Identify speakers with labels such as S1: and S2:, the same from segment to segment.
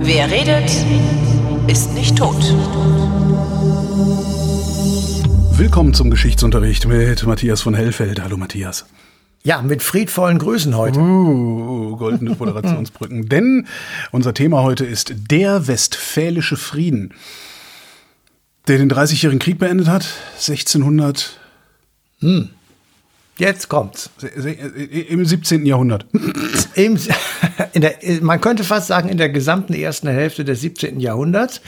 S1: Wer redet, ist nicht tot.
S2: Willkommen zum Geschichtsunterricht mit Matthias von Hellfeld. Hallo Matthias.
S3: Ja, mit friedvollen Grüßen heute.
S2: Uh, goldene Moderationsbrücken. Denn unser Thema heute ist der Westfälische Frieden, der den Dreißigjährigen Krieg beendet hat, 1600.
S3: Hm. Jetzt kommt's.
S2: Im 17. Jahrhundert.
S3: Im, der, man könnte fast sagen, in der gesamten ersten Hälfte des 17. Jahrhunderts,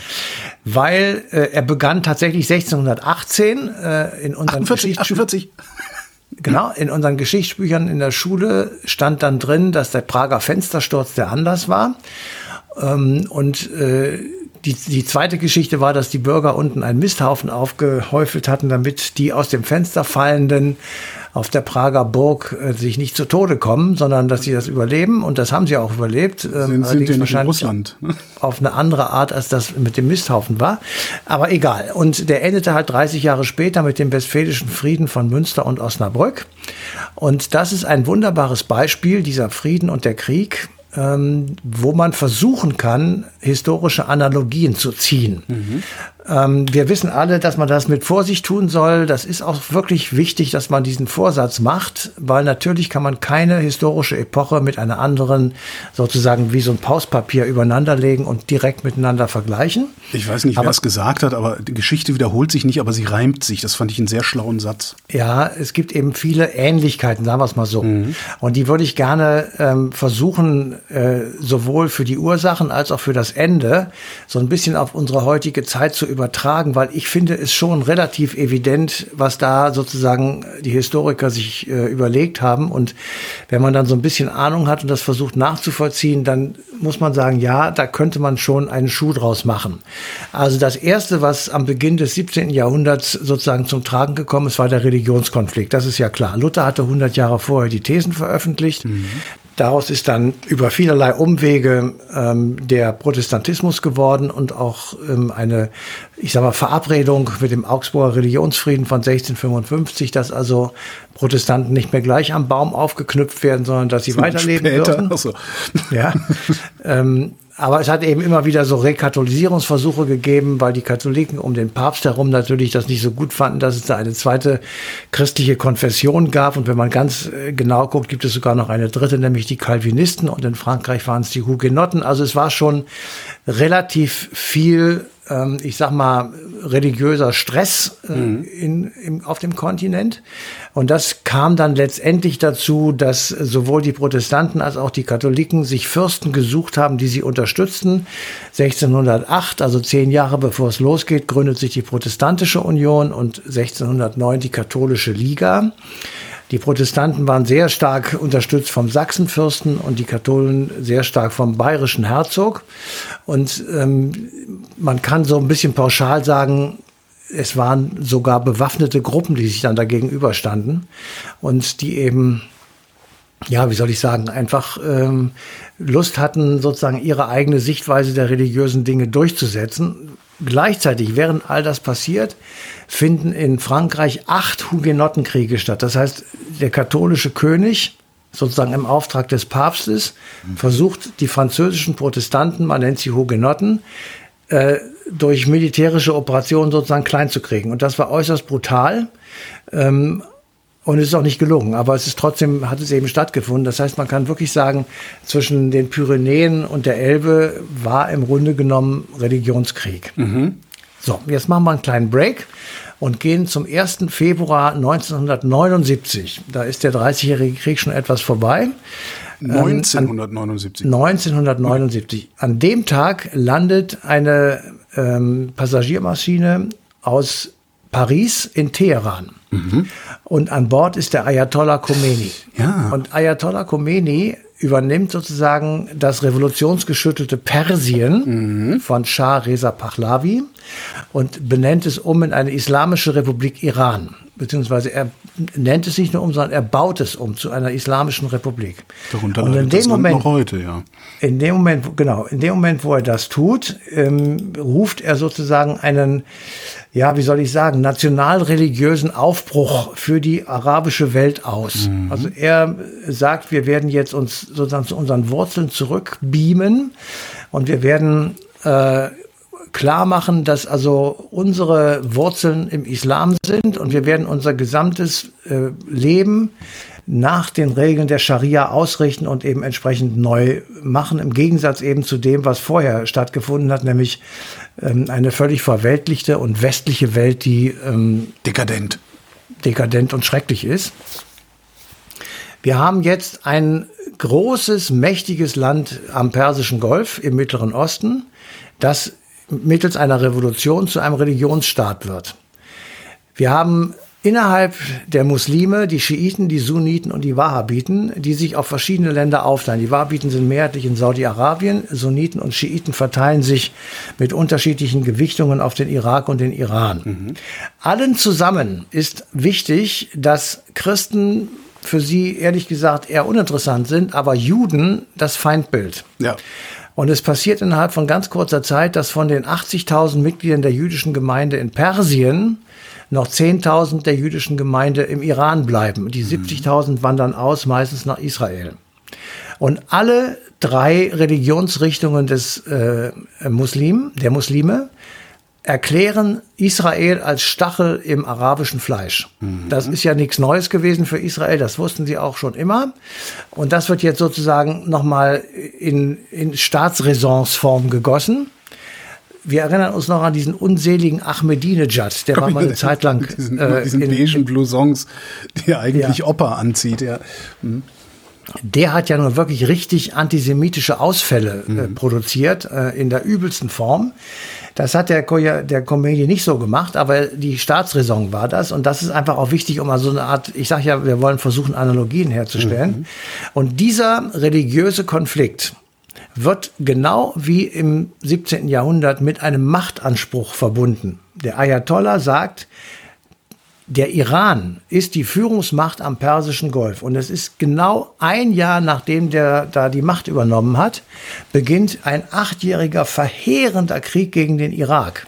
S3: weil äh, er begann tatsächlich 1618 äh, in unseren
S2: 48, 48.
S3: Genau, in unseren Geschichtsbüchern in der Schule stand dann drin, dass der Prager Fenstersturz der Anlass war. Ähm, und äh, die, die zweite Geschichte war, dass die Bürger unten einen Misthaufen aufgehäufelt hatten, damit die aus dem Fenster fallenden auf der Prager Burg äh, sich nicht zu Tode kommen, sondern dass sie das überleben. Und das haben sie auch überlebt.
S2: Ähm, sind, sind ja wahrscheinlich Russland.
S3: Ne? Auf eine andere Art, als das mit dem Misthaufen war. Aber egal. Und der endete halt 30 Jahre später mit dem Westfälischen Frieden von Münster und Osnabrück. Und das ist ein wunderbares Beispiel, dieser Frieden und der Krieg, ähm, wo man versuchen kann, historische Analogien zu ziehen. Mhm. Ähm, wir wissen alle, dass man das mit Vorsicht tun soll. Das ist auch wirklich wichtig, dass man diesen Vorsatz macht, weil natürlich kann man keine historische Epoche mit einer anderen sozusagen wie so ein Pauspapier übereinanderlegen und direkt miteinander vergleichen.
S2: Ich weiß nicht, wer es gesagt hat, aber die Geschichte wiederholt sich nicht, aber sie reimt sich. Das fand ich einen sehr schlauen Satz.
S3: Ja, es gibt eben viele Ähnlichkeiten, sagen wir es mal so. Mhm. Und die würde ich gerne ähm, versuchen, äh, sowohl für die Ursachen als auch für das Ende so ein bisschen auf unsere heutige Zeit zu übertragen, weil ich finde es schon relativ evident, was da sozusagen die Historiker sich äh, überlegt haben. Und wenn man dann so ein bisschen Ahnung hat und das versucht nachzuvollziehen, dann muss man sagen, ja, da könnte man schon einen Schuh draus machen. Also das Erste, was am Beginn des 17. Jahrhunderts sozusagen zum Tragen gekommen ist, war der Religionskonflikt. Das ist ja klar. Luther hatte 100 Jahre vorher die Thesen veröffentlicht. Mhm. Daraus ist dann über vielerlei Umwege ähm, der Protestantismus geworden und auch ähm, eine, ich sag mal, Verabredung mit dem Augsburger Religionsfrieden von 1655, dass also Protestanten nicht mehr gleich am Baum aufgeknüpft werden, sondern dass sie weiterleben
S2: später.
S3: dürfen.
S2: So.
S3: Ja. ähm, aber es hat eben immer wieder so Rekatholisierungsversuche gegeben, weil die Katholiken um den Papst herum natürlich das nicht so gut fanden, dass es da eine zweite christliche Konfession gab. Und wenn man ganz äh, genau guckt, gibt es sogar noch eine dritte, nämlich die Calvinisten. Und in Frankreich waren es die Hugenotten. Also es war schon relativ viel ähm, ich sag mal, religiöser Stress äh, mhm. in, in, auf dem Kontinent. Und das kam dann letztendlich dazu, dass sowohl die Protestanten als auch die Katholiken sich Fürsten gesucht haben, die sie unterstützten. 1608, also zehn Jahre bevor es losgeht, gründet sich die Protestantische Union und 1609 die Katholische Liga. Die Protestanten waren sehr stark unterstützt vom Sachsenfürsten und die Katholen sehr stark vom bayerischen Herzog. Und ähm, man kann so ein bisschen pauschal sagen, es waren sogar bewaffnete Gruppen, die sich dann dagegen überstanden und die eben ja, wie soll ich sagen, einfach ähm, Lust hatten, sozusagen ihre eigene Sichtweise der religiösen Dinge durchzusetzen. Gleichzeitig, während all das passiert, finden in Frankreich acht Hugenottenkriege statt. Das heißt, der katholische König, sozusagen im Auftrag des Papstes, versucht die französischen Protestanten, man nennt sie Hugenotten, äh, durch militärische Operationen sozusagen klein zu kriegen. Und das war äußerst brutal. Ähm, und es ist auch nicht gelungen, aber es ist trotzdem, hat es eben stattgefunden. Das heißt, man kann wirklich sagen, zwischen den Pyrenäen und der Elbe war im Grunde genommen Religionskrieg. Mhm. So, jetzt machen wir einen kleinen Break und gehen zum 1. Februar 1979. Da ist der 30-jährige Krieg schon etwas vorbei.
S2: 1979.
S3: Ähm, an 1979. An dem Tag landet eine ähm, Passagiermaschine aus Paris in Teheran. Mhm. Und an Bord ist der Ayatollah Khomeini.
S2: Ja.
S3: Und Ayatollah Khomeini übernimmt sozusagen das revolutionsgeschüttelte Persien mhm. von Shah Reza Pahlavi und benennt es um in eine islamische Republik Iran. beziehungsweise er nennt es nicht nur um, sondern er baut es um zu einer islamischen Republik.
S2: Darunter
S3: Und in dem Moment,
S2: noch heute, ja.
S3: in dem Moment, genau, in dem Moment, wo er das tut, ähm, ruft er sozusagen einen, ja, wie soll ich sagen, nationalreligiösen Aufbruch für die arabische Welt aus. Also er sagt, wir werden jetzt uns sozusagen zu unseren Wurzeln zurückbeamen und wir werden äh, klar machen, dass also unsere Wurzeln im Islam sind und wir werden unser gesamtes äh, Leben nach den Regeln der Scharia ausrichten und eben entsprechend neu machen, im Gegensatz eben zu dem, was vorher stattgefunden hat, nämlich ähm, eine völlig verweltlichte und westliche Welt, die ähm,
S2: Dekadent.
S3: dekadent und schrecklich ist. Wir haben jetzt ein großes, mächtiges Land am Persischen Golf im Mittleren Osten, das mittels einer Revolution zu einem Religionsstaat wird. Wir haben innerhalb der Muslime die Schiiten, die Sunniten und die Wahhabiten, die sich auf verschiedene Länder aufteilen. Die Wahhabiten sind mehrheitlich in Saudi-Arabien, Sunniten und Schiiten verteilen sich mit unterschiedlichen Gewichtungen auf den Irak und den Iran. Allen zusammen ist wichtig, dass Christen für sie ehrlich gesagt eher uninteressant sind, aber Juden das Feindbild.
S2: Ja.
S3: Und es passiert innerhalb von ganz kurzer Zeit, dass von den 80.000 Mitgliedern der jüdischen Gemeinde in Persien noch 10.000 der jüdischen Gemeinde im Iran bleiben. Die 70.000 wandern aus, meistens nach Israel. Und alle drei Religionsrichtungen des äh, Muslim, der Muslime erklären Israel als Stachel im arabischen Fleisch. Das ist ja nichts Neues gewesen für Israel, das wussten sie auch schon immer. Und das wird jetzt sozusagen nochmal in, in Staatsräsonsform gegossen. Wir erinnern uns noch an diesen unseligen Ahmadinejad, der war mal eine Zeit lang
S2: diesen,
S3: äh,
S2: diesen
S3: in,
S2: beigen Blousons, die er eigentlich
S3: Ja.
S2: Opa anzieht. Ja.
S3: der hat ja nun wirklich richtig antisemitische Ausfälle äh, produziert, äh, in der übelsten Form. Das hat der, Ko der Komödie nicht so gemacht, aber die Staatsräson war das. Und das ist einfach auch wichtig, um mal so eine Art, ich sage ja, wir wollen versuchen, Analogien herzustellen. Und dieser religiöse Konflikt wird genau wie im 17. Jahrhundert mit einem Machtanspruch verbunden. Der Ayatollah sagt, der Iran ist die Führungsmacht am Persischen Golf. Und es ist genau ein Jahr, nachdem der da die Macht übernommen hat, beginnt ein achtjähriger verheerender Krieg gegen den Irak.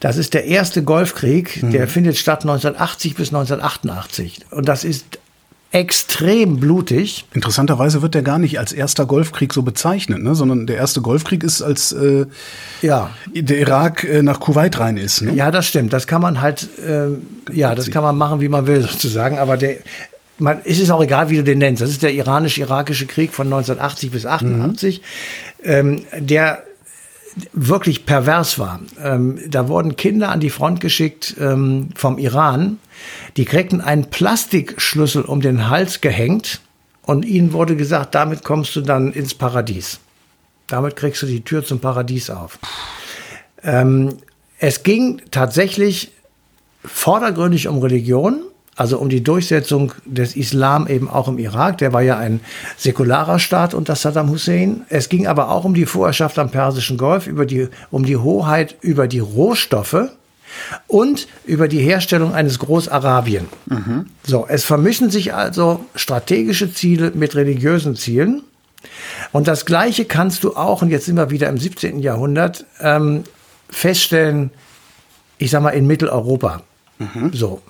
S3: Das ist der erste Golfkrieg, der findet statt 1980 bis 1988. Und das ist extrem blutig.
S2: Interessanterweise wird der gar nicht als erster Golfkrieg so bezeichnet, ne? sondern der erste Golfkrieg ist, als äh,
S3: Ja.
S2: der Irak äh, nach Kuwait rein ist. Ne?
S3: Ja, das stimmt. Das kann man halt, äh, ja, das kann man machen, wie man will, sozusagen. Aber der, man, es ist auch egal, wie du den nennst. Das ist der iranisch-irakische Krieg von 1980 bis 88, ähm, der wirklich pervers war. Ähm, da wurden Kinder an die Front geschickt ähm, vom Iran. Die kriegten einen Plastikschlüssel um den Hals gehängt und ihnen wurde gesagt, damit kommst du dann ins Paradies. Damit kriegst du die Tür zum Paradies auf. Ähm, es ging tatsächlich vordergründig um Religion, also um die Durchsetzung des Islam eben auch im Irak. Der war ja ein säkularer Staat unter Saddam Hussein. Es ging aber auch um die Vorherrschaft am Persischen Golf, über die, um die Hoheit über die Rohstoffe und über die Herstellung eines Großarabien. So, es vermischen sich also strategische Ziele mit religiösen Zielen. Und das Gleiche kannst du auch, und jetzt sind wir wieder im 17. Jahrhundert, ähm, feststellen, ich sag mal, in Mitteleuropa. So.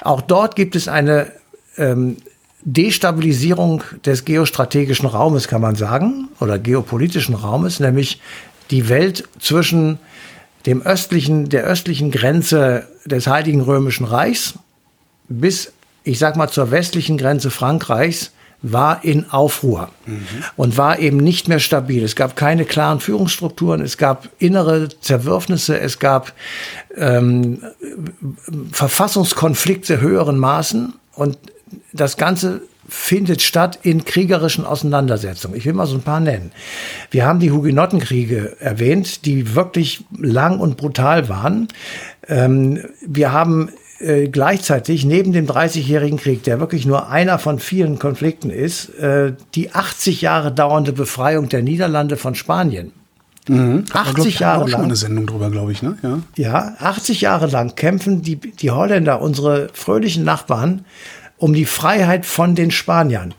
S3: Auch dort gibt es eine ähm, Destabilisierung des geostrategischen Raumes, kann man sagen, oder geopolitischen Raumes, nämlich die Welt zwischen dem östlichen, der östlichen Grenze des Heiligen Römischen Reichs bis, ich sag mal, zur westlichen Grenze Frankreichs war in Aufruhr und war eben nicht mehr stabil. Es gab keine klaren Führungsstrukturen, es gab innere Zerwürfnisse, es gab ähm, Verfassungskonflikte höheren Maßen und das Ganze findet statt in kriegerischen Auseinandersetzungen. Ich will mal so ein paar nennen. Wir haben die Hugenottenkriege erwähnt, die wirklich lang und brutal waren. Ähm, wir haben äh, gleichzeitig neben dem Dreißigjährigen Krieg, der wirklich nur einer von vielen Konflikten ist, äh, die 80 Jahre dauernde Befreiung der Niederlande von Spanien.
S2: Mhm.
S3: 80 Jahre
S2: auch schon mal
S3: lang.
S2: eine Sendung drüber, glaube ich, ne? Ja.
S3: Ja, 80 Jahre lang kämpfen die, die Holländer, unsere fröhlichen Nachbarn, um die Freiheit von den Spaniern.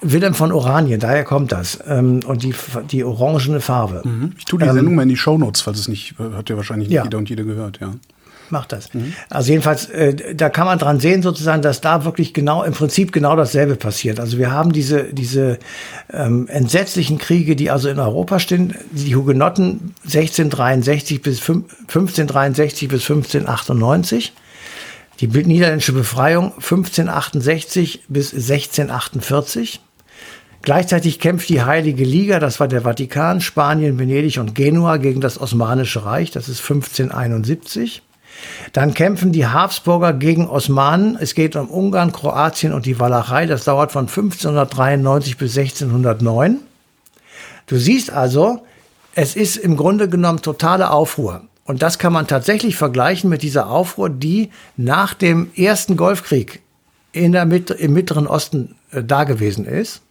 S3: Wilhelm von Oranien, daher kommt das. Ähm, und die, die orangene Farbe.
S2: Ich tue die Sendung mal in die Shownotes, falls es nicht, äh, hat ja wahrscheinlich nicht
S3: Ja.
S2: jeder und jede gehört, ja.
S3: Macht das. Also jedenfalls, äh, da kann man dran sehen sozusagen, dass da wirklich genau, im Prinzip genau dasselbe passiert. Also wir haben diese, diese ähm, entsetzlichen Kriege, die also in Europa stehen. Die Hugenotten 1663 bis fünf- 1563 bis 1598. Die niederländische Befreiung 1568 bis 1648. Gleichzeitig kämpft die Heilige Liga, das war der Vatikan, Spanien, Venedig und Genua gegen das Osmanische Reich, das ist 1571. Dann kämpfen die Habsburger gegen Osmanen. Es geht um Ungarn, Kroatien und die Walachei. Das dauert von 1593 bis 1609. Du siehst also, es ist im Grunde genommen totale Aufruhr. Und das kann man tatsächlich vergleichen mit dieser Aufruhr, die nach dem ersten Golfkrieg in der im Mittleren Osten äh, da gewesen ist.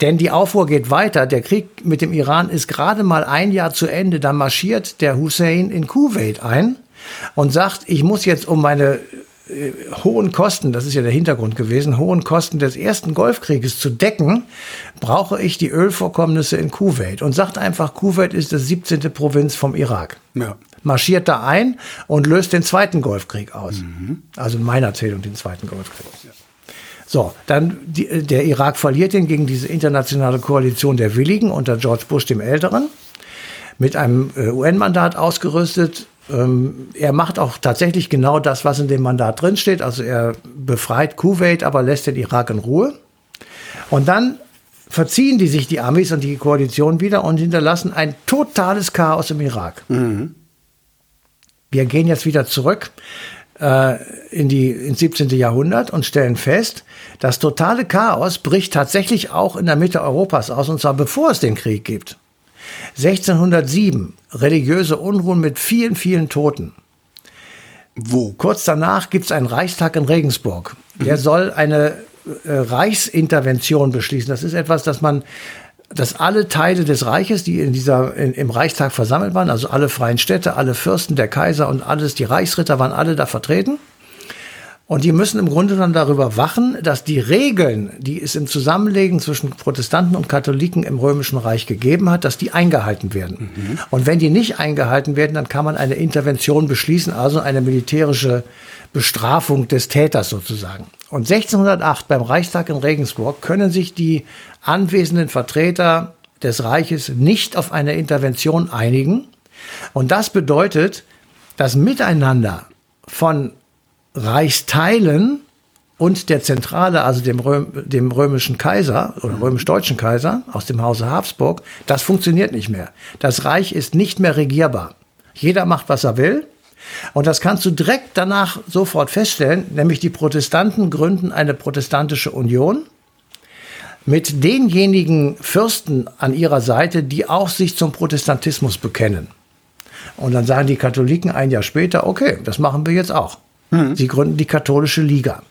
S3: Denn die Aufruhr geht weiter. Der Krieg mit dem Iran ist gerade mal ein Jahr zu Ende. Da marschiert der Hussein in Kuwait ein und sagt, ich muss jetzt um meine äh, hohen Kosten, das ist ja der Hintergrund gewesen, hohen Kosten des ersten Golfkrieges zu decken, brauche ich die Ölvorkommnisse in Kuwait. Und sagt einfach, Kuwait ist das 17. Provinz vom Irak.
S2: Ja.
S3: Marschiert da ein und löst den zweiten Golfkrieg aus. Also in meiner Zählung den zweiten Golfkrieg. So, dann die, der Irak verliert den gegen diese internationale Koalition der Willigen unter George Bush dem Älteren mit einem äh, UN-Mandat ausgerüstet. Ähm, er macht auch tatsächlich genau das, was in dem Mandat drinsteht. Also er befreit Kuwait, aber lässt den Irak in Ruhe. Und dann verziehen die sich die Amis und die Koalition wieder und hinterlassen ein totales Chaos im Irak. Wir gehen jetzt wieder zurück äh, in die, ins 17. Jahrhundert und stellen fest, das totale Chaos bricht tatsächlich auch in der Mitte Europas aus, und zwar bevor es den Krieg gibt. 1607, religiöse Unruhen mit vielen, vielen Toten.
S2: Wo?
S3: Kurz danach gibt es einen Reichstag in Regensburg. Der soll eine äh, Reichsintervention beschließen. Das ist etwas, das man, dass alle Teile des Reiches, die in dieser, in, im Reichstag versammelt waren, also alle freien Städte, alle Fürsten, der Kaiser und alles, die Reichsritter waren alle da vertreten. Und die müssen im Grunde dann darüber wachen, dass die Regeln, die es im Zusammenlegen zwischen Protestanten und Katholiken im Römischen Reich gegeben hat, dass die eingehalten werden. Und wenn die nicht eingehalten werden, dann kann man eine Intervention beschließen, also eine militärische Bestrafung des Täters sozusagen. Und 1608 beim Reichstag in Regensburg können sich die anwesenden Vertreter des Reiches nicht auf eine Intervention einigen. Und das bedeutet, das Miteinander von Reichsteilen und der Zentrale, also dem, Röm, dem römischen Kaiser oder römisch-deutschen Kaiser aus dem Hause Habsburg, das funktioniert nicht mehr. Das Reich ist nicht mehr regierbar. Jeder macht, was er will. Und das kannst du direkt danach sofort feststellen, nämlich die Protestanten gründen eine protestantische Union mit denjenigen Fürsten an ihrer Seite, die auch sich zum Protestantismus bekennen. Und dann sagen die Katholiken ein Jahr später, okay, das machen wir jetzt auch. Sie gründen die katholische Liga.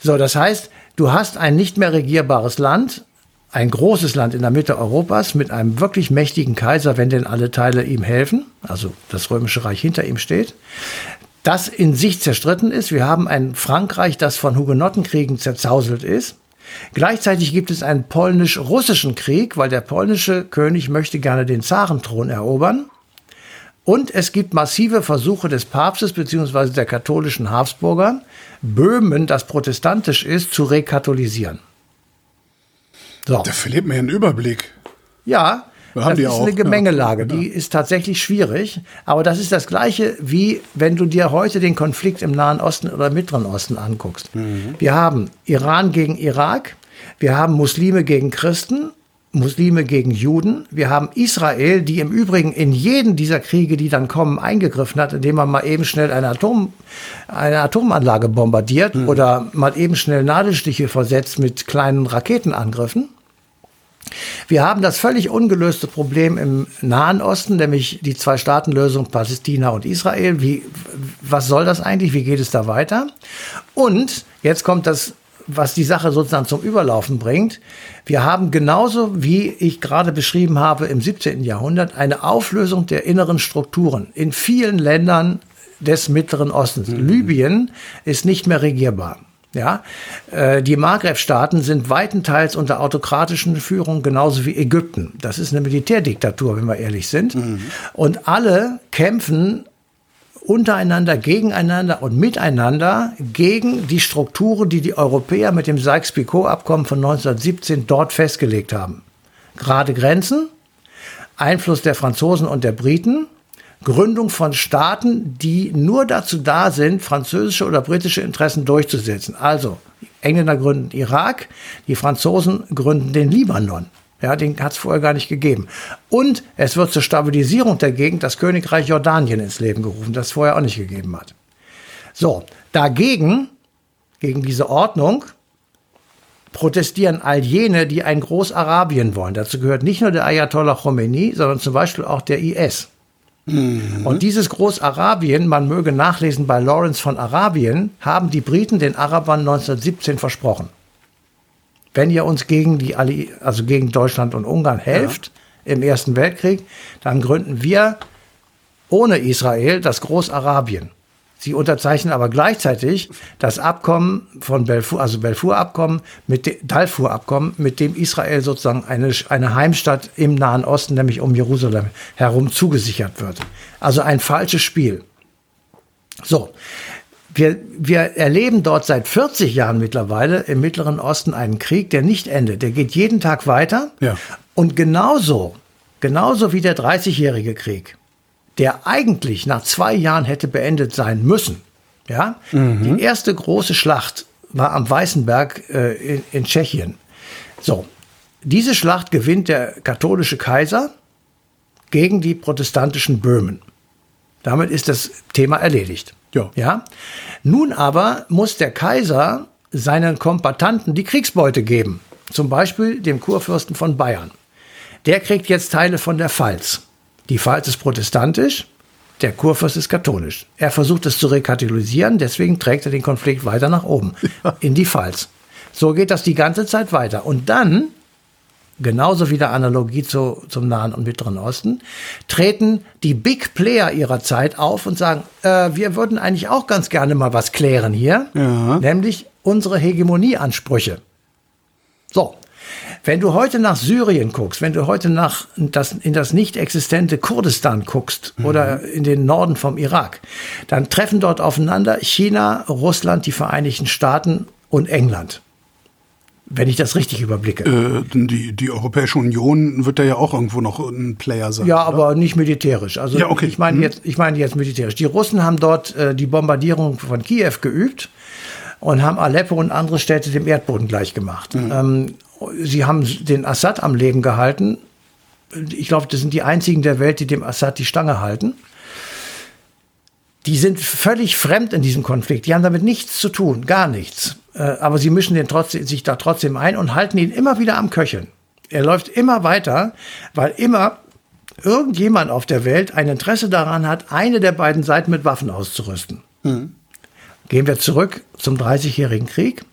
S3: So, das heißt, du hast ein nicht mehr regierbares Land, ein großes Land in der Mitte Europas mit einem wirklich mächtigen Kaiser, wenn denn alle Teile ihm helfen, also das römische Reich hinter ihm steht, das in sich zerstritten ist. Wir haben ein Frankreich, das von Hugenottenkriegen zerzauselt ist. Gleichzeitig gibt es einen polnisch-russischen Krieg, weil der polnische König möchte gerne den Zarenthron erobern. Und es gibt massive Versuche des Papstes bzw. der katholischen Habsburger, Böhmen, das protestantisch ist, zu rekatholisieren. So.
S2: Da verliert mir einen Überblick.
S3: Ja,
S2: haben
S3: das
S2: die
S3: ist
S2: auch,
S3: eine
S2: ja.
S3: Gemengelage. Die ist tatsächlich schwierig. Aber das ist das Gleiche, wie wenn du dir heute den Konflikt im Nahen Osten oder Mittleren Osten anguckst.
S2: Mhm.
S3: Wir haben Iran gegen Irak. Wir haben Muslime gegen Christen. Muslime gegen Juden. Wir haben Israel, die im Übrigen in jeden dieser Kriege, die dann kommen, eingegriffen hat, indem man mal eben schnell eine, Atom, eine Atomanlage bombardiert
S2: Mhm.
S3: oder mal eben schnell Nadelstiche versetzt mit kleinen Raketenangriffen. Wir haben das völlig ungelöste Problem im Nahen Osten, nämlich die Zwei-Staaten-Lösung Palästina und Israel. Wie, was soll das eigentlich? Wie geht es da weiter? Und jetzt kommt das was die Sache sozusagen zum Überlaufen bringt. Wir haben genauso, wie ich gerade beschrieben habe, im 17. Jahrhundert eine Auflösung der inneren Strukturen in vielen Ländern des Mittleren Ostens. Mhm. Libyen ist nicht mehr regierbar. Ja, äh, die Maghreb-Staaten sind weitenteils unter autokratischen Führung, genauso wie Ägypten. Das ist eine Militärdiktatur, wenn wir ehrlich sind. Mhm. Und alle kämpfen untereinander, gegeneinander und miteinander gegen die Strukturen, die die Europäer mit dem Sykes-Picot-Abkommen von 1917 dort festgelegt haben. Gerade Grenzen, Einfluss der Franzosen und der Briten, Gründung von Staaten, die nur dazu da sind, französische oder britische Interessen durchzusetzen. Also, Engländer gründen Irak, die Franzosen gründen den Libanon. Ja, den hat es vorher gar nicht gegeben. Und es wird zur Stabilisierung der Gegend das Königreich Jordanien ins Leben gerufen, das es vorher auch nicht gegeben hat. So, dagegen, gegen diese Ordnung, protestieren all jene, die ein Großarabien wollen. Dazu gehört nicht nur der Ayatollah Khomeini, sondern zum Beispiel auch der IS. Mhm. Und dieses Großarabien, man möge nachlesen bei Lawrence von Arabien, haben die Briten den Arabern 1917 versprochen. Wenn ihr uns gegen die Alli also gegen Deutschland und Ungarn helft ja. im Ersten Weltkrieg, dann gründen wir ohne Israel das Großarabien. Sie unterzeichnen aber gleichzeitig das Abkommen von Belfur, also Belfur-Abkommen, mit dem Dalfur-Abkommen, mit dem Israel sozusagen eine, eine Heimstatt im Nahen Osten, nämlich um Jerusalem herum, zugesichert wird. Also ein falsches Spiel. So. Wir, wir erleben dort seit 40 Jahren mittlerweile im Mittleren Osten einen Krieg, der nicht endet. Der geht jeden Tag weiter. Ja. Und genauso, genauso wie der 30-jährige Krieg, der eigentlich nach zwei Jahren hätte beendet sein müssen. Ja, mhm. die erste große Schlacht war am Weißenberg äh, in, in Tschechien. So, diese Schlacht gewinnt der katholische Kaiser gegen die protestantischen Böhmen. Damit ist das Thema erledigt. Ja. ja. Nun aber muss der Kaiser seinen Kompatanten die Kriegsbeute geben. Zum Beispiel dem Kurfürsten von Bayern. Der kriegt jetzt Teile von der Pfalz. Die Pfalz ist protestantisch, der Kurfürst ist katholisch. Er versucht es zu rekatholisieren, deswegen trägt er den Konflikt weiter nach oben, in die Pfalz. So geht das die ganze Zeit weiter. Und dann, genauso wie der Analogie zu, zum Nahen und Mittleren Osten, treten die Big Player ihrer Zeit auf und sagen, äh, wir würden eigentlich auch ganz gerne mal was klären hier, ja. nämlich unsere Hegemonieansprüche. So, wenn du heute nach Syrien guckst, wenn du heute nach das, in das nicht existente Kurdistan guckst mhm. oder in den Norden vom Irak, dann treffen dort aufeinander China, Russland, die Vereinigten Staaten und England. Wenn ich das richtig überblicke.
S2: Äh, die, die Europäische Union wird da ja auch irgendwo noch ein Player sein.
S3: Ja, oder? aber nicht militärisch. Also ja, okay. ich meine mhm. jetzt, ich meine jetzt militärisch. Die Russen haben dort äh, die Bombardierung von Kiew geübt und haben Aleppo und andere Städte dem Erdboden gleichgemacht. Mhm. Ähm, sie haben den Assad am Leben gehalten. Ich glaube, das sind die einzigen der Welt, die dem Assad die Stange halten. Die sind völlig fremd in diesem Konflikt. Die haben damit nichts zu tun, gar nichts. Äh, aber sie mischen den trotzdem, sich da trotzdem ein und halten ihn immer wieder am Köcheln. Er läuft immer weiter, weil immer irgendjemand auf der Welt ein Interesse daran hat, eine der beiden Seiten mit Waffen auszurüsten. Mhm. Gehen wir zurück zum Dreißigjährigen Krieg.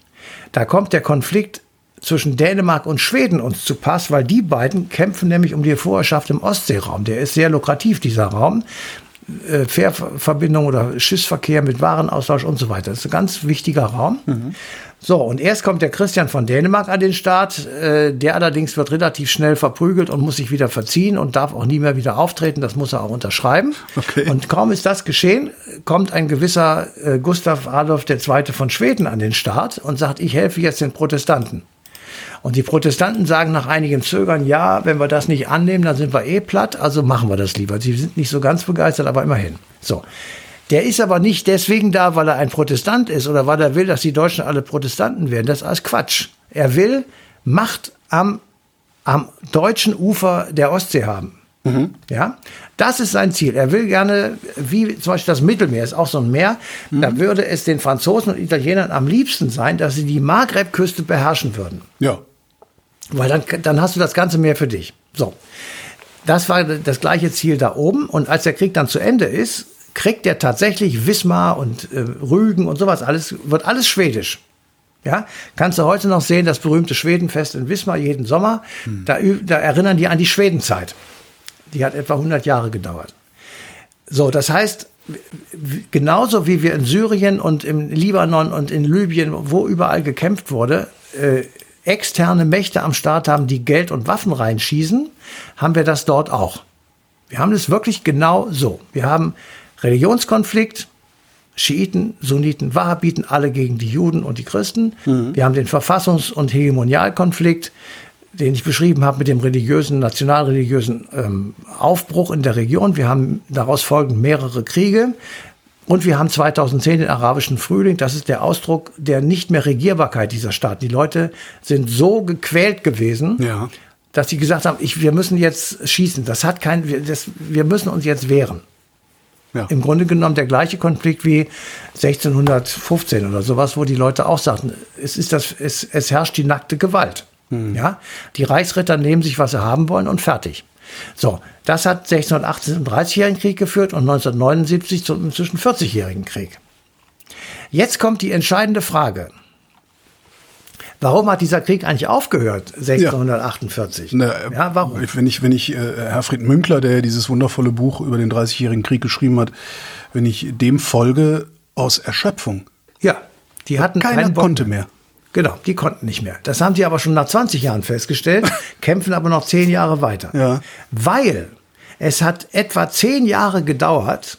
S3: Da kommt der Konflikt zwischen Dänemark und Schweden uns zu Pass, weil die beiden kämpfen nämlich um die Vorherrschaft im Ostseeraum. Der ist sehr lukrativ, dieser Raum. Äh, Fährverbindung oder Schiffsverkehr mit Warenaustausch und so weiter. Das ist ein ganz wichtiger Raum. Mhm. So, und erst kommt der Christian von Dänemark an den Start. Äh, der allerdings wird relativ schnell verprügelt und muss sich wieder verziehen und darf auch nie mehr wieder auftreten. Das muss er auch unterschreiben. Okay. Und kaum ist das geschehen, kommt ein gewisser äh, Gustav Adolf II. von Schweden an den Start und sagt, ich helfe jetzt den Protestanten. Und die Protestanten sagen nach einigem Zögern, ja, wenn wir das nicht annehmen, dann sind wir eh platt, also machen wir das lieber. Sie sind nicht so ganz begeistert, aber immerhin. So. Der ist aber nicht deswegen da, weil er ein Protestant ist oder weil er will, dass die Deutschen alle Protestanten werden. Das ist alles Quatsch. Er will Macht am, am deutschen Ufer der Ostsee haben. Mhm. Ja, das ist sein Ziel. Er will gerne, wie zum Beispiel das Mittelmeer ist auch so ein Meer, mhm. da würde es den Franzosen und Italienern am liebsten sein, dass sie die Maghreb-Küste beherrschen würden. Ja. Weil dann, dann hast du das ganze Meer für dich. So. Das war das gleiche Ziel da oben. Und als der Krieg dann zu Ende ist, kriegt er tatsächlich Wismar und äh, Rügen und sowas alles, wird alles schwedisch. Ja, kannst du heute noch sehen, das berühmte Schwedenfest in Wismar jeden Sommer. Da, ü- da erinnern die an die Schwedenzeit. Die hat etwa 100 Jahre gedauert. So, das heißt, genauso wie wir in Syrien und im Libanon und in Libyen, wo überall gekämpft wurde, äh, externe Mächte am Start haben, die Geld und Waffen reinschießen, haben wir das dort auch. Wir haben es wirklich genau so. Wir haben Religionskonflikt, Schiiten, Sunniten, Wahhabiten, alle gegen die Juden und die Christen. Wir haben den Verfassungs- und Hegemonialkonflikt, den ich beschrieben habe mit dem religiösen, nationalreligiösen ähm, Aufbruch in der Region. Wir haben daraus folgend mehrere Kriege. Und wir haben 2010 den arabischen Frühling. Das ist der Ausdruck der nicht mehr Regierbarkeit dieser Staaten. Die Leute sind so gequält gewesen,
S2: Ja.
S3: dass sie gesagt haben, ich, wir müssen jetzt schießen. Das hat kein, wir, das, wir müssen uns jetzt wehren.
S2: Ja.
S3: Im Grunde genommen der gleiche Konflikt wie 1615 oder sowas, wo die Leute auch sagten, es ist das, es, es herrscht die nackte Gewalt. Ja, die Reichsritter nehmen sich, was sie haben wollen und fertig. So, das hat 1618 zum 30-jährigen Krieg geführt und 1979 zum inzwischen 40-jährigen Krieg. Jetzt kommt die entscheidende Frage. Warum hat dieser Krieg eigentlich aufgehört, 1648?
S2: Ne,
S3: ja, warum?
S2: Ich- Wenn ich, wenn ich äh, Herfried Münkler, der dieses wundervolle Buch über den Dreißigjährigen Krieg geschrieben hat, wenn ich dem folge aus Erschöpfung.
S3: Ja, die hatten
S2: Keiner konnte mehr.
S3: Genau, die konnten nicht mehr. Das haben die aber schon nach 20 Jahren festgestellt, kämpfen aber noch 10 Jahre weiter.
S2: Ja.
S3: Weil es hat etwa 10 Jahre gedauert,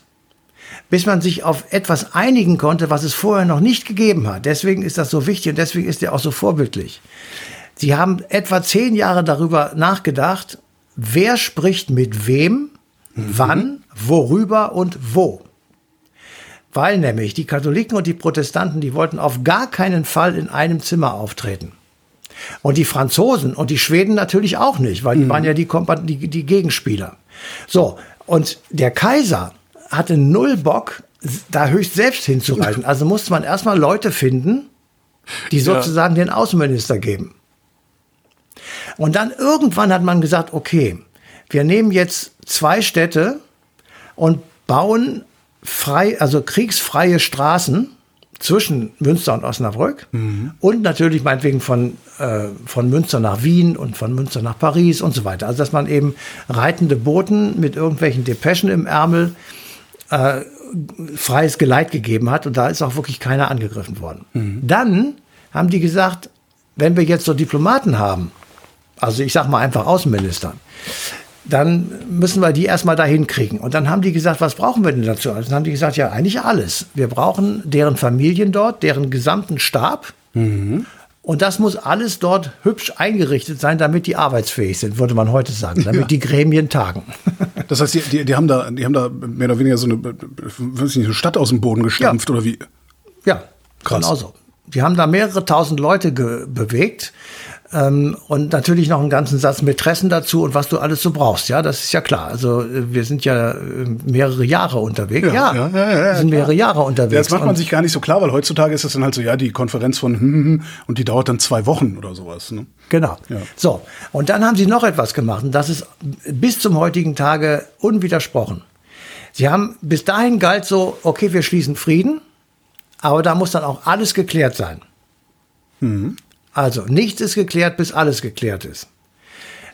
S3: bis man sich auf etwas einigen konnte, was es vorher noch nicht gegeben hat. Deswegen ist das so wichtig und deswegen ist er auch so vorbildlich. Sie haben etwa 10 Jahre darüber nachgedacht, wer spricht mit wem, wann, worüber und wo. Weil nämlich die Katholiken und die Protestanten, die wollten auf gar keinen Fall in einem Zimmer auftreten. Und die Franzosen und die Schweden natürlich auch nicht, weil die waren ja die, die, die Gegenspieler. So, und der Kaiser hatte null Bock, da höchst selbst hinzureisen. Also musste man erstmal Leute finden, die sozusagen den Außenminister geben. Und dann irgendwann hat man gesagt, okay, wir nehmen jetzt zwei Städte und bauen frei, also kriegsfreie Straßen zwischen Münster und Osnabrück und natürlich meinetwegen von, äh, von Münster nach Wien und von Münster nach Paris und so weiter. Also dass man eben reitende Boten mit irgendwelchen Depeschen im Ärmel äh, freies Geleit gegeben hat und da ist auch wirklich keiner angegriffen worden. Dann haben die gesagt, wenn wir jetzt so Diplomaten haben, also ich sag mal einfach Außenminister, dann müssen wir die erstmal dahin kriegen. Und dann haben die gesagt, was brauchen wir denn dazu? Also dann haben die gesagt, ja, eigentlich alles. Wir brauchen deren Familien dort, deren gesamten Stab. Und das muss alles dort hübsch eingerichtet sein, damit die arbeitsfähig sind, würde man heute sagen, damit die Gremien tagen.
S2: Das heißt, die, die, die, haben da, die haben da mehr oder weniger so eine, nicht, eine Stadt aus dem Boden gestampft oder wie?
S3: Ja,
S2: Krass.
S3: genau so. Die haben da mehrere tausend Leute bewegt ähm, und natürlich noch einen ganzen Satz Mätressen dazu und was du alles so brauchst. Ja, das ist ja klar. Also äh, wir sind ja äh, mehrere Jahre unterwegs.
S2: Ja, ja, ja, ja,
S3: wir sind mehrere Jahre unterwegs.
S2: Das macht man sich gar nicht so klar, weil heutzutage ist das dann halt so, ja, die Konferenz von hm, und die dauert dann zwei Wochen oder sowas. Ne?
S3: Genau.
S2: Ja.
S3: So, und dann haben sie noch etwas gemacht und das ist bis zum heutigen Tage unwidersprochen. Sie haben bis dahin galt so, okay, wir schließen Frieden, aber da muss dann auch alles geklärt sein. Also nichts ist geklärt, bis alles geklärt ist.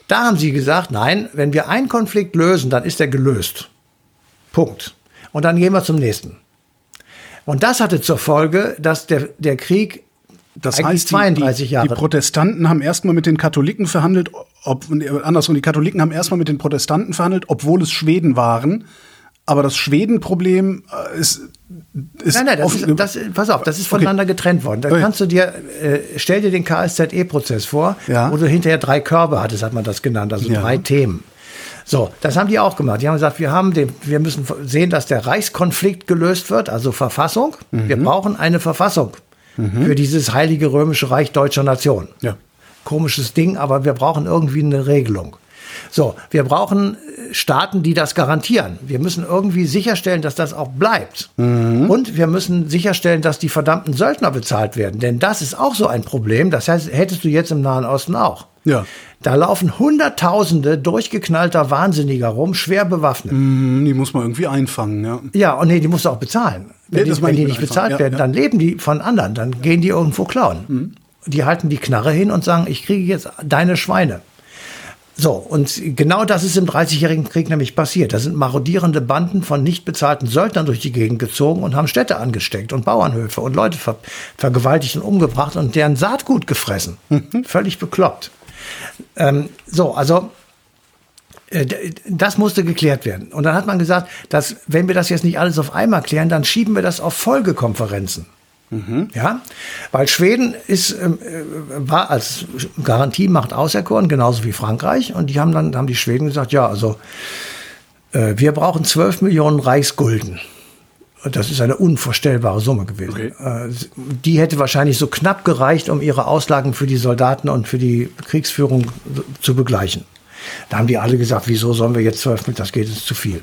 S3: Da haben sie gesagt, nein, wenn wir einen Konflikt lösen, dann ist er gelöst. Punkt. Und dann gehen wir zum nächsten. Und das hatte zur Folge, dass der, der Krieg
S2: Das
S3: eigentlich
S2: heißt, die,
S3: 32
S2: die,
S3: Jahre.
S2: die Protestanten haben erstmal mit den Katholiken verhandelt, ob, nee, andersrum, die Katholiken haben erstmal mit den Protestanten verhandelt, obwohl es Schweden waren. Aber das Schwedenproblem äh, ist, ist
S3: Nein, nein, das ist, das, pass auf, das ist voneinander getrennt worden. Da
S2: Okay.
S3: kannst du dir, äh, stell dir den KSZE-Prozess vor,
S2: Ja.
S3: wo du hinterher drei Körbe hattest, hat man das genannt, also
S2: Ja.
S3: drei Themen. So, das haben die auch gemacht. Die haben gesagt, wir haben den, wir müssen sehen, dass der Reichskonflikt gelöst wird, also Verfassung. Wir
S2: Mhm.
S3: brauchen eine Verfassung für dieses heilige römische Reich deutscher Nation.
S2: Ja.
S3: Komisches Ding, aber wir brauchen irgendwie eine Regelung. So, wir brauchen äh, Staaten, die das garantieren. Wir müssen irgendwie sicherstellen, dass das auch bleibt. Und wir müssen sicherstellen, dass die verdammten Söldner bezahlt werden. Denn das ist auch so ein Problem. Das heißt, hättest du jetzt im Nahen Osten auch.
S2: Ja.
S3: Da laufen Hunderttausende durchgeknallter Wahnsinniger rum, schwer bewaffnet.
S2: Mhm, die muss man irgendwie einfangen, ja.
S3: Ja, und nee, die musst du auch bezahlen. Wenn
S2: Ja, das
S3: die, wenn die nicht bezahlt
S2: Ja,
S3: werden,
S2: ja.
S3: dann leben die von anderen, dann gehen die irgendwo klauen.
S2: Mhm.
S3: Die halten die Knarre hin und sagen, ich kriege jetzt deine Schweine. So, und genau das ist im Dreißigjährigen Krieg nämlich passiert. Da sind marodierende Banden von nicht bezahlten Söldnern durch die Gegend gezogen und haben Städte angesteckt und Bauernhöfe und Leute ver vergewaltigt und umgebracht und deren Saatgut gefressen.
S2: Mhm.
S3: Völlig bekloppt. Ähm, so, also äh, das musste geklärt werden. Und dann hat man gesagt, dass wenn wir das jetzt nicht alles auf einmal klären, dann schieben wir das auf Folgekonferenzen. Ja, weil Schweden ist, ähm, äh, war als Garantiemacht auserkoren, genauso wie Frankreich. Und die haben dann haben die Schweden gesagt, ja, also äh, wir brauchen 12 Millionen Reichsgulden. Das ist eine unvorstellbare Summe gewesen.
S2: Okay.
S3: Äh, Die hätte wahrscheinlich so knapp gereicht, um ihre Auslagen für die Soldaten und für die Kriegsführung zu begleichen. Da haben die alle gesagt, wieso sollen wir jetzt 12 mit, das geht uns zu viel.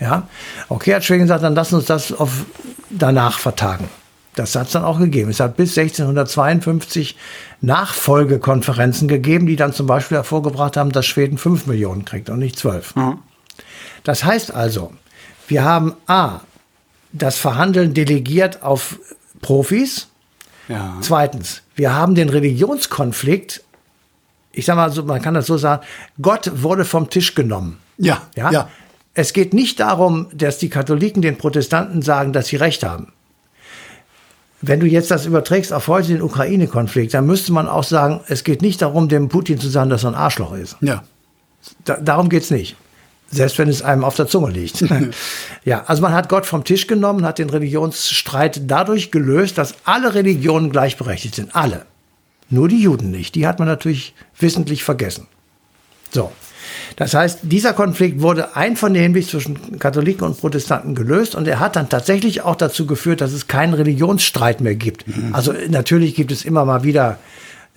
S3: Ja, okay, hat Schweden gesagt, dann lassen uns das auf danach vertagen. Das hat es dann auch gegeben. Es hat bis 1652 Nachfolgekonferenzen gegeben, die dann zum Beispiel hervorgebracht haben, dass Schweden 5 Millionen kriegt und nicht 12. Das heißt also, wir haben A, das Verhandeln delegiert auf Profis.
S2: Ja.
S3: Zweitens, wir haben den Religionskonflikt. Ich sag mal so, man kann das so sagen, Gott wurde vom Tisch genommen.
S2: Ja,
S3: Ja?
S2: ja.
S3: Es geht nicht darum, dass die Katholiken den Protestanten sagen, dass sie Recht haben. Wenn du jetzt das überträgst auf heute den Ukraine-Konflikt, dann müsste man auch sagen, es geht nicht darum, dem Putin zu sagen, dass er ein Arschloch ist.
S2: Ja.
S3: Da, darum geht's nicht. Selbst wenn es einem auf der Zunge liegt. ja, also man hat Gott vom Tisch genommen, hat den Religionsstreit dadurch gelöst, dass alle Religionen gleichberechtigt sind. Alle. Nur die Juden nicht. Die hat man natürlich wissentlich vergessen. So. Das heißt, dieser Konflikt wurde einvernehmlich zwischen Katholiken und Protestanten gelöst und er hat dann tatsächlich auch dazu geführt, dass es keinen Religionsstreit mehr gibt. Also natürlich gibt es immer mal wieder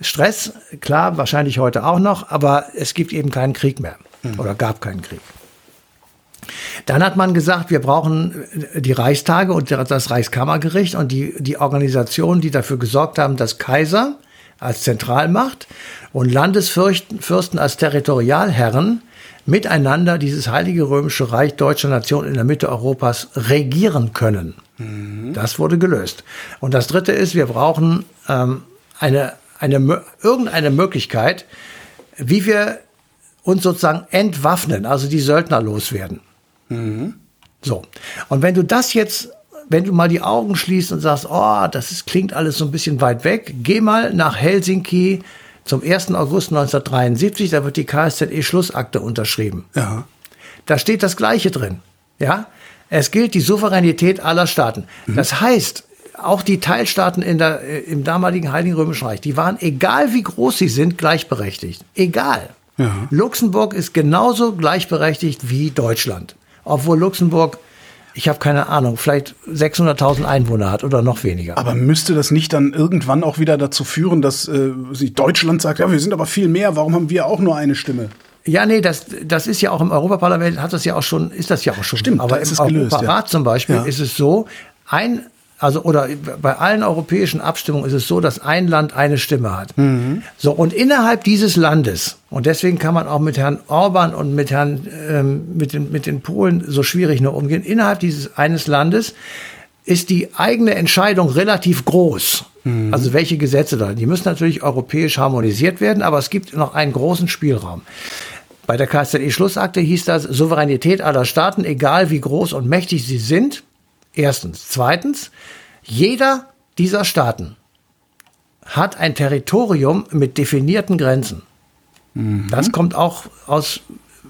S3: Stress, klar, wahrscheinlich heute auch noch, aber es gibt eben keinen Krieg mehr oder gab keinen Krieg. Dann hat man gesagt, wir brauchen die Reichstage und das Reichskammergericht und die, die Organisationen, die dafür gesorgt haben, dass Kaiser als Zentralmacht und Landesfürsten Fürsten als Territorialherren miteinander dieses heilige römische Reich deutscher Nation in der Mitte Europas regieren können. Das wurde gelöst. Und das Dritte ist, wir brauchen ähm, eine, eine, irgendeine Möglichkeit, wie wir uns sozusagen entwaffnen, also die Söldner loswerden. So. Und wenn du das jetzt, wenn du mal die Augen schließt und sagst, oh, das ist, klingt alles so ein bisschen weit weg, geh mal nach Helsinki zum 1. August 1973, da wird die KSZE-Schlussakte unterschrieben.
S2: Ja.
S3: Da steht das Gleiche drin. Ja? Es gilt die Souveränität aller Staaten. Das heißt, auch die Teilstaaten in der, äh, im damaligen Heiligen Römischen Reich, die waren, egal wie groß sie sind, gleichberechtigt. Egal.
S2: Ja.
S3: Luxemburg ist genauso gleichberechtigt wie Deutschland. Obwohl Luxemburg, ich habe keine Ahnung, vielleicht 600.000 Einwohner hat oder noch weniger.
S2: Aber müsste das nicht dann irgendwann auch wieder dazu führen, dass äh, sich Deutschland sagt, ja, wir sind aber viel mehr, warum haben wir auch nur eine Stimme?
S3: Ja, nee, das, das ist ja auch im Europaparlament, hat das ja auch schon, ist das ja auch schon.
S2: Stimmt,
S3: aber im
S2: gelöst,
S3: Europarat
S2: ja.
S3: zum Beispiel
S2: Ja.
S3: ist es so, ein, also oder bei allen europäischen Abstimmungen ist es so, dass ein Land eine Stimme hat.
S2: Mhm.
S3: So, und innerhalb dieses Landes, und deswegen kann man auch mit Herrn Orban und mit Herrn, ähm, mit den, mit den Polen so schwierig nur umgehen, innerhalb dieses eines Landes ist die eigene Entscheidung relativ groß. Also welche Gesetze da? Die müssen natürlich europäisch harmonisiert werden, aber es gibt noch einen großen Spielraum. Bei der KSZE-Schlussakte hieß das Souveränität aller Staaten, egal wie groß und mächtig sie sind. Erstens. Zweitens, jeder dieser Staaten hat ein Territorium mit definierten Grenzen. Das kommt auch aus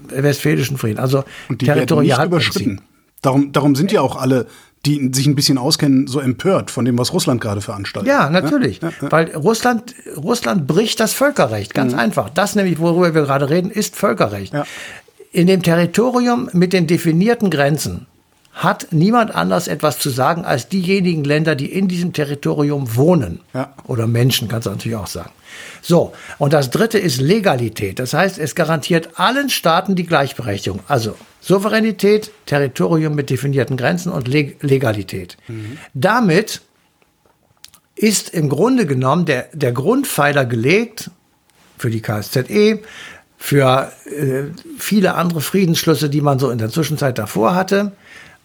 S3: westfälischen Frieden. Also
S2: Und die werden nicht überschritten. Darum, darum sind ja auch alle, die sich ein bisschen auskennen, so empört von dem, was Russland gerade veranstaltet.
S3: Ja, natürlich.
S2: Ja, ja.
S3: Weil Russland, Russland bricht das Völkerrecht, ganz einfach. Das nämlich, worüber wir gerade reden, ist Völkerrecht.
S2: Ja.
S3: In dem Territorium mit den definierten Grenzen hat niemand anders etwas zu sagen als diejenigen Länder, die in diesem Territorium wohnen.
S2: Ja.
S3: Oder Menschen, kannst du natürlich auch sagen. So, und das dritte ist Legalität. Das heißt, es garantiert allen Staaten die Gleichberechtigung. Also Souveränität, Territorium mit definierten Grenzen und Leg Legalität. Damit ist im Grunde genommen der, der Grundpfeiler gelegt für die KSZE, für äh, viele andere Friedensschlüsse, die man so in der Zwischenzeit davor hatte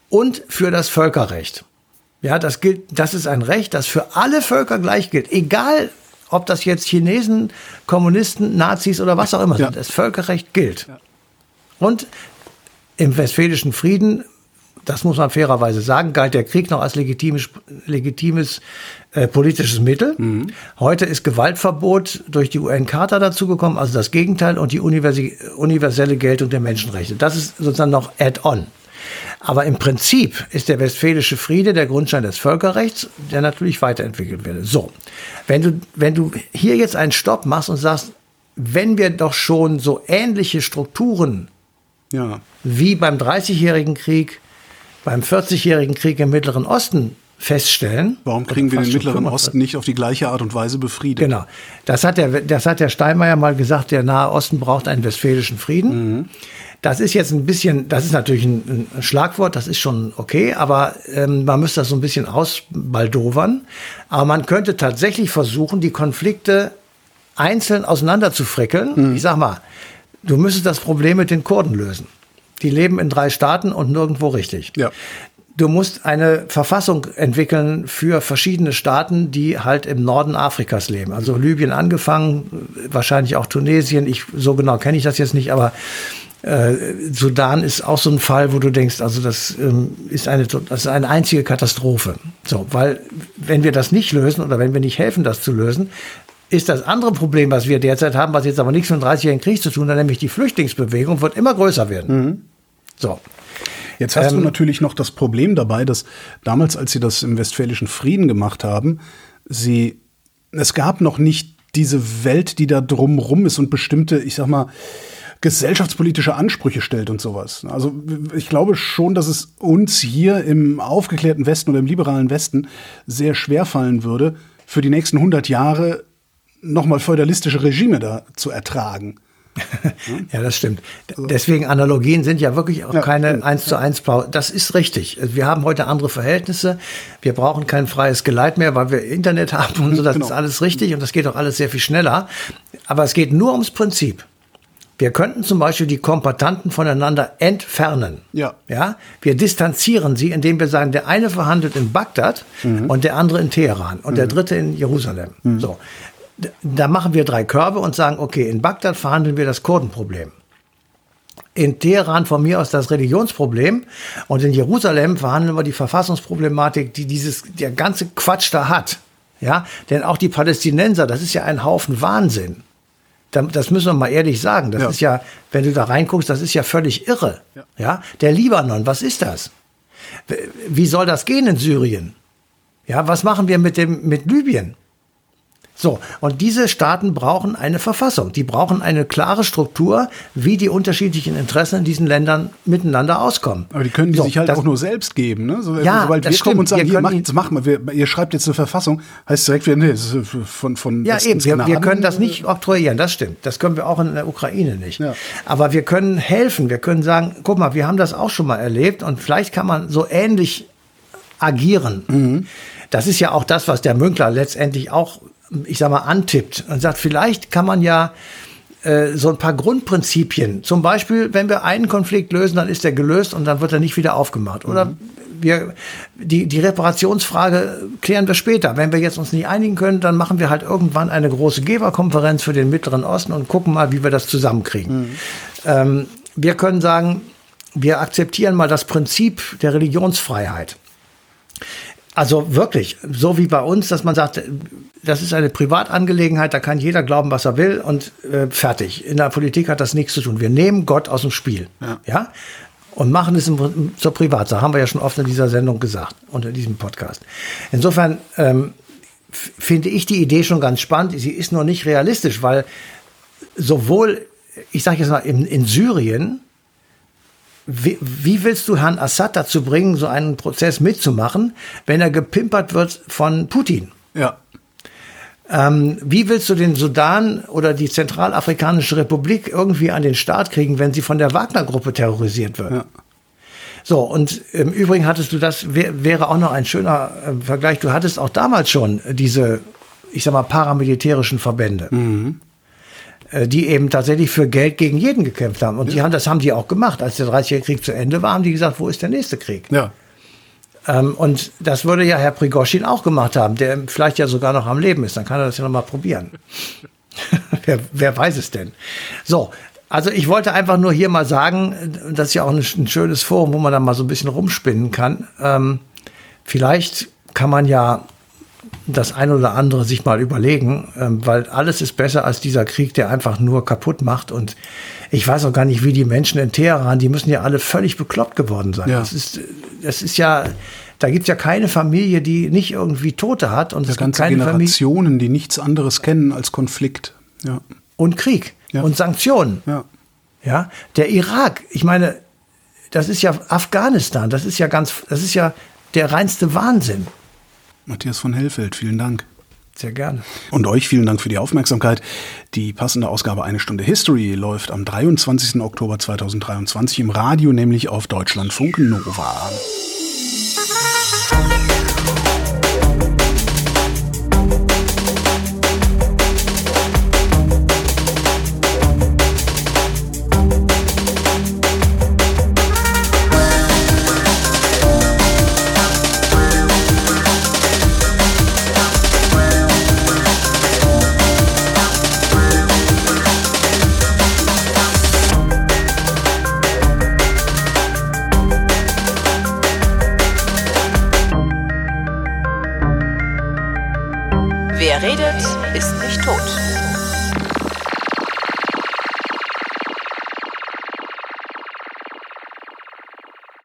S3: und für das Völkerrecht. Ja, das gilt, das ist ein Recht, das für alle Völker gleich gilt, egal ob das jetzt Chinesen, Kommunisten, Nazis oder was auch immer
S2: Ja.
S3: sind. Das Völkerrecht gilt. Und im Westfälischen Frieden, das muss man fairerweise sagen, galt der Krieg noch als legitimes, legitimes äh, politisches Mittel. Heute ist Gewaltverbot durch die UN-Charta dazugekommen, also das Gegenteil und die universelle Geltung der Menschenrechte. Das ist sozusagen noch add-on. Aber im Prinzip ist der Westfälische Friede der Grundstein des Völkerrechts, der natürlich weiterentwickelt wird. So, wenn du, wenn du hier jetzt einen Stopp machst und sagst, wenn wir doch schon so ähnliche Strukturen
S2: Ja.
S3: wie beim 30-jährigen Krieg, beim 40-jährigen Krieg im Mittleren Osten feststellen.
S2: Warum kriegen wir den Mittleren
S3: 45.
S2: Osten nicht auf die gleiche Art und Weise befriedet?
S3: Genau. Das hat der, das hat der Steinmeier mal gesagt, der Nahe Osten braucht einen westfälischen Frieden. Das ist jetzt ein bisschen, das ist natürlich ein, ein Schlagwort, das ist schon okay, aber ähm, man müsste das so ein bisschen ausbaldowern. Aber man könnte tatsächlich versuchen, die Konflikte einzeln auseinander zu frickeln. Ich sag mal, du müsstest das Problem mit den Kurden lösen. Die leben in drei Staaten und nirgendwo richtig.
S2: Ja.
S3: Du musst eine Verfassung entwickeln für verschiedene Staaten, die halt im Norden Afrikas leben. Also Libyen angefangen, wahrscheinlich auch Tunesien. Ich, so genau kenne ich das jetzt nicht, aber äh, Sudan ist auch so ein Fall, wo du denkst, also das ähm, ist eine, das ist eine einzige Katastrophe. So, weil wenn wir das nicht lösen oder wenn wir nicht helfen, das zu lösen, ist das andere Problem, was wir derzeit haben, was jetzt aber nichts mit dem 30-jährigen Krieg zu tun hat, nämlich die Flüchtlingsbewegung wird immer größer werden. So.
S2: Jetzt hast du
S3: Ähm,
S2: natürlich noch das Problem dabei, dass damals, als sie das im Westfälischen Frieden gemacht haben, sie, es gab noch nicht diese Welt, die da drumrum ist und bestimmte, ich sag mal, gesellschaftspolitische Ansprüche stellt und sowas. Also ich glaube schon, dass es uns hier im aufgeklärten Westen oder im liberalen Westen sehr schwer fallen würde, für die nächsten 100 Jahre nochmal feudalistische Regime da zu ertragen.
S3: Ja, das stimmt. Deswegen Analogien sind ja wirklich auch
S2: Ja,
S3: keine eins zu eins. Das ist richtig. Wir haben heute andere Verhältnisse. Wir brauchen kein freies Geleit mehr, weil wir Internet haben und so. Das
S2: Genau.
S3: ist alles richtig und das geht auch alles sehr viel schneller. Aber es geht nur ums Prinzip. Wir könnten zum Beispiel die Kombatanten voneinander entfernen.
S2: Ja.
S3: Ja, wir distanzieren sie, indem wir sagen, der eine verhandelt in Bagdad und der andere in Teheran und der dritte in Jerusalem. So. D- Da machen wir drei Körbe und sagen, okay, in Bagdad verhandeln wir das Kurdenproblem. In Teheran von mir aus das Religionsproblem und in Jerusalem verhandeln wir die Verfassungsproblematik, die dieses, der ganze Quatsch da hat. Ja, denn auch die Palästinenser, das ist ja ein Haufen Wahnsinn. Da- Das müssen wir mal ehrlich sagen. Das
S2: Ja.
S3: ist ja, wenn du da reinguckst, das ist ja völlig irre.
S2: Ja.
S3: Ja. der Libanon, was ist das? Wie soll das gehen in Syrien? Ja, was machen wir mit dem, mit Libyen? So, und diese Staaten brauchen eine Verfassung. Die brauchen eine klare Struktur, wie die unterschiedlichen Interessen in diesen Ländern miteinander auskommen.
S2: Aber die können die
S3: So,
S2: sich halt auch nur selbst geben. Ne? So,
S3: Ja,
S2: sobald wir kommen
S3: stimmt.
S2: und sagen,
S3: Wir
S2: hier, macht,
S3: ihn-
S2: das machen wir, ihr schreibt jetzt eine Verfassung, heißt direkt wieder, nee, das ist von, von
S3: Ja,
S2: Westens
S3: eben. Wir, wir können das nicht oktroyieren, das stimmt. Das können wir auch in der Ukraine nicht.
S2: Ja.
S3: Aber wir können helfen. Wir können sagen, guck mal, wir haben das auch schon mal erlebt und vielleicht kann man so ähnlich agieren.
S2: Mhm.
S3: Das ist ja auch das, was der Münkler letztendlich auch, ich sag mal, antippt und sagt, vielleicht kann man ja äh, so ein paar Grundprinzipien. Zum Beispiel, wenn wir einen Konflikt lösen, dann ist der gelöst und dann wird er nicht wieder aufgemacht. Oder
S2: Mhm.
S3: wir, die, die Reparationsfrage klären wir später. Wenn wir jetzt uns nicht einigen können, dann machen wir halt irgendwann eine große Geberkonferenz für den Mittleren Osten und gucken mal, wie wir das zusammenkriegen. Ähm, wir können sagen, wir akzeptieren mal das Prinzip der Religionsfreiheit. Also wirklich, so wie bei uns, dass man sagt, das ist eine Privatangelegenheit, da kann jeder glauben, was er will und äh, fertig. In der Politik hat das nichts zu tun. Wir nehmen Gott aus dem Spiel. Ja. Und machen es im, zur Privatsache. Haben wir ja schon oft in dieser Sendung gesagt und in diesem Podcast. Insofern ähm, finde ich die Idee schon ganz spannend. Sie ist nur nicht realistisch, weil sowohl, ich sage jetzt mal, in, in Syrien, wie, wie willst du Herrn Assad dazu bringen, so einen Prozess mitzumachen, wenn er gepimpert wird von Putin?
S2: Ja.
S3: Ähm, wie willst du den Sudan oder die Zentralafrikanische Republik irgendwie an den Start kriegen, wenn sie von der Wagner-Gruppe terrorisiert wird?
S2: Ja.
S3: So, und im Übrigen hattest du das, wär, wäre auch noch ein schöner äh, Vergleich, du hattest auch damals schon diese, ich sag mal, paramilitärischen Verbände. äh, die eben tatsächlich für Geld gegen jeden gekämpft haben. Und die haben, das haben die auch gemacht. Als der 30-jährige Krieg zu Ende war, haben die gesagt, wo ist der nächste Krieg?
S2: Ja.
S3: Ähm, und das würde ja Herr Prigoschin auch gemacht haben, der vielleicht ja sogar noch am Leben ist. Dann kann er das ja noch mal probieren. wer, wer weiß es denn? So, also ich wollte einfach nur hier mal sagen, das ist ja auch ein, ein schönes Forum, wo man dann mal so ein bisschen rumspinnen kann. Ähm, vielleicht kann man ja das ein oder andere sich mal überlegen, ähm, weil alles ist besser als dieser Krieg, der einfach nur kaputt macht. Und ich weiß auch gar nicht, wie die Menschen in Teheran, die müssen ja alle völlig bekloppt geworden sein.
S2: Ja.
S3: Das, ist, das ist ja, da gibt's ja keine Familie, die nicht irgendwie Tote hat. Und
S2: Es
S3: es gibt
S2: ganze
S3: keine Familie
S2: Generationen, die nichts anderes kennen als Konflikt. Ja.
S3: und Krieg
S2: Ja.
S3: und Sanktionen.
S2: Ja.
S3: Ja, der Irak, ich meine, das ist ja Afghanistan, das ist ja ganz, das ist ja der reinste Wahnsinn.
S2: Matthias von Hellfeld, vielen Dank.
S3: Sehr gerne.
S2: Und euch vielen Dank für die Aufmerksamkeit. Die passende Ausgabe Eine Stunde History läuft am 23. Oktober 2023 im Radio, nämlich auf Deutschlandfunk Nova.